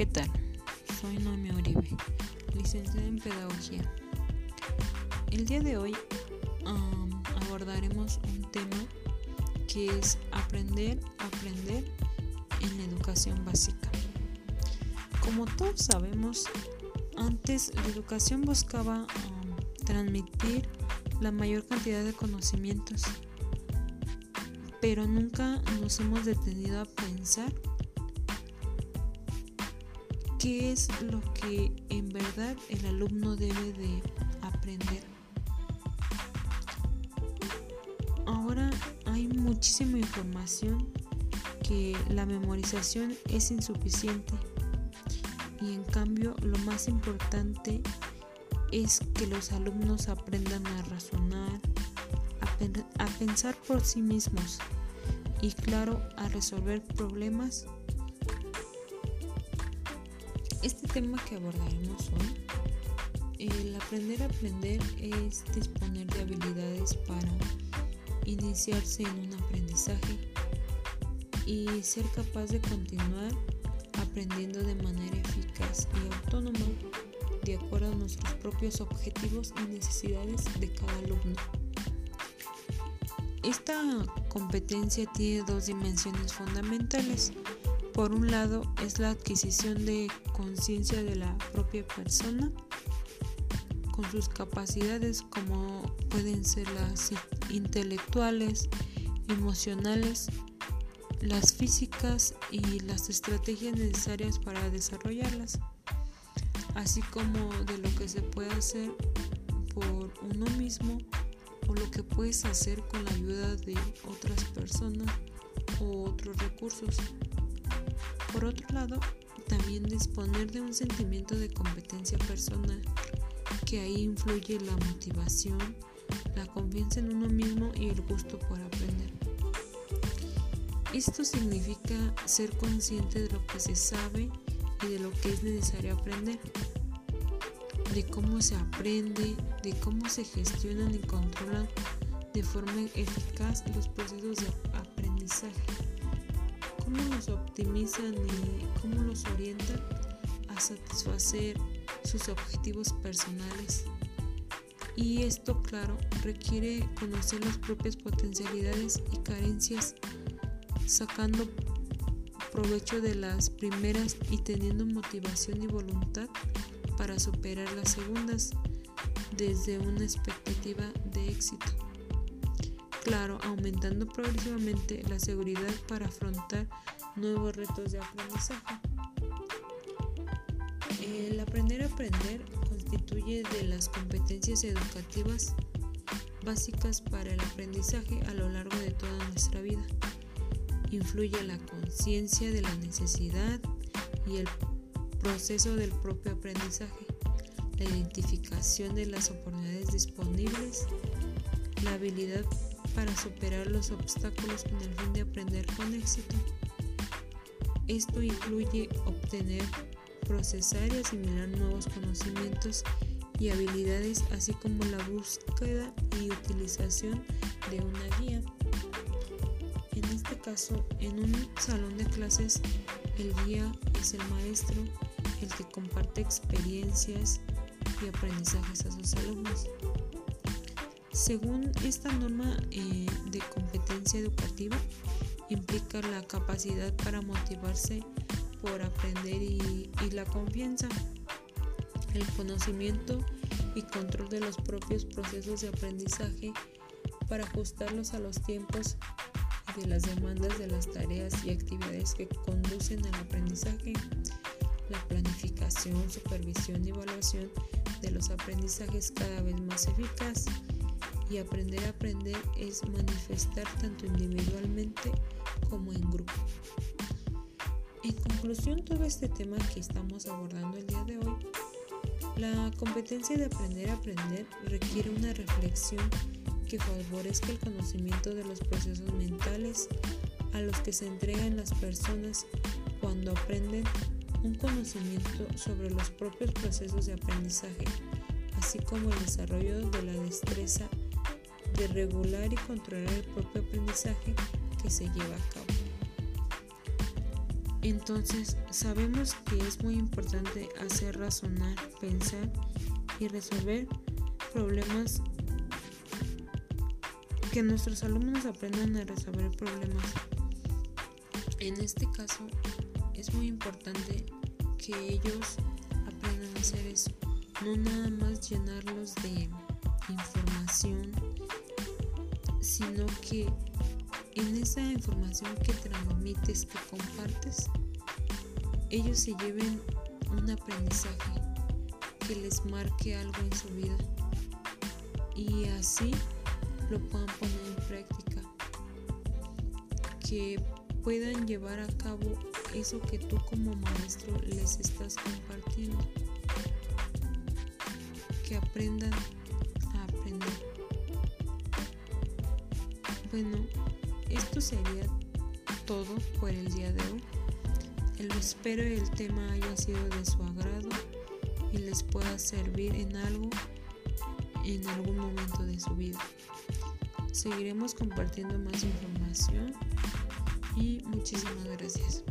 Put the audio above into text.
¿Qué tal? Soy Noemí Uribe, licenciada en Pedagogía. El día de hoy abordaremos un tema que es aprender, aprender en la educación básica. Como todos sabemos, antes la educación buscaba transmitir la mayor cantidad de conocimientos, pero nunca nos hemos detenido a pensar qué es lo que en verdad el alumno debe de aprender. Ahora hay muchísima información que la memorización es insuficiente y en cambio lo más importante es que los alumnos aprendan a razonar, a, pensar por sí mismos y claro, a resolver problemas tema que abordaremos hoy, el aprender a aprender es disponer de habilidades para iniciarse en un aprendizaje y ser capaz de continuar aprendiendo de manera eficaz y autónoma de acuerdo a nuestros propios objetivos y necesidades de cada alumno. Esta competencia tiene dos dimensiones fundamentales. Por un lado es la adquisición de conciencia de la propia persona con sus capacidades como pueden ser las intelectuales, emocionales, las físicas y las estrategias necesarias para desarrollarlas, así como de lo que se puede hacer por uno mismo o lo que puedes hacer con la ayuda de otras personas o otros recursos. Por otro lado, también disponer de un sentimiento de competencia personal, que ahí influye la motivación, la confianza en uno mismo y el gusto por aprender. Esto significa ser consciente de lo que se sabe y de lo que es necesario aprender, de cómo se aprende, de cómo se gestionan y controlan de forma eficaz los procesos de aprendizaje cómo nos optimizan y cómo los orientan a satisfacer sus objetivos personales. Y esto, claro, requiere conocer las propias potencialidades y carencias, sacando provecho de las primeras y teniendo motivación y voluntad para superar las segundas desde una expectativa de éxito claro, aumentando progresivamente la seguridad para afrontar nuevos retos de aprendizaje. El aprender a aprender constituye de las competencias educativas básicas para el aprendizaje a lo largo de toda nuestra vida. Influye la conciencia de la necesidad y el proceso del propio aprendizaje, la identificación de las oportunidades disponibles, la habilidad para superar los obstáculos con el fin de aprender con éxito. Esto incluye obtener, procesar y asimilar nuevos conocimientos y habilidades, así como la búsqueda y utilización de una guía. En este caso, en un salón de clases, el guía es el maestro, el que comparte experiencias y aprendizajes a sus alumnos. Según esta norma eh, de competencia educativa, implica la capacidad para motivarse por aprender y, y la confianza, el conocimiento y control de los propios procesos de aprendizaje para ajustarlos a los tiempos y de las demandas de las tareas y actividades que conducen al aprendizaje, la planificación, supervisión y evaluación de los aprendizajes cada vez más eficaz y aprender a aprender es manifestar tanto individualmente como en grupo. En conclusión, todo este tema que estamos abordando el día de hoy, la competencia de aprender a aprender requiere una reflexión que favorezca el conocimiento de los procesos mentales a los que se entregan las personas cuando aprenden un conocimiento sobre los propios procesos de aprendizaje, así como el desarrollo de la destreza de regular y controlar el propio aprendizaje que se lleva a cabo. Entonces sabemos que es muy importante hacer razonar, pensar y resolver problemas que nuestros alumnos aprendan a resolver problemas. En este caso es muy importante que ellos aprendan a hacer eso, no nada más llenarlos de información, sino que en esa información que transmites, que compartes, ellos se lleven un aprendizaje que les marque algo en su vida y así lo puedan poner en práctica, que puedan llevar a cabo eso que tú como maestro les estás compartiendo, que aprendan a aprender. Bueno, esto sería todo por el día de hoy. espero el tema haya sido de su agrado y les pueda servir en algo en algún momento de su vida. Seguiremos compartiendo más información y muchísimas gracias.